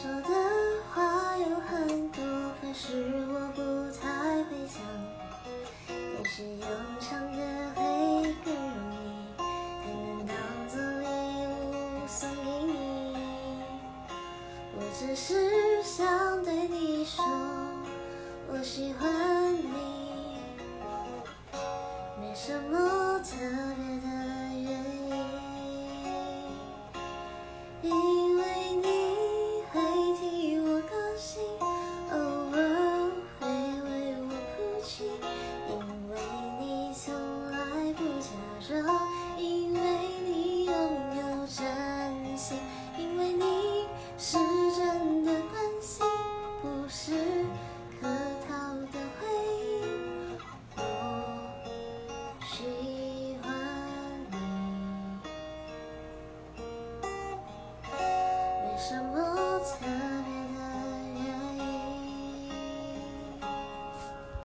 说的话有很多，可是我不太会讲，也许用唱歌会更容易，才能当做礼物送给你。我只是想对你说，我喜欢你，没什么特。假装，因为你拥有真心，因为你是真的关心，不是客套的回应。我喜欢你，没什么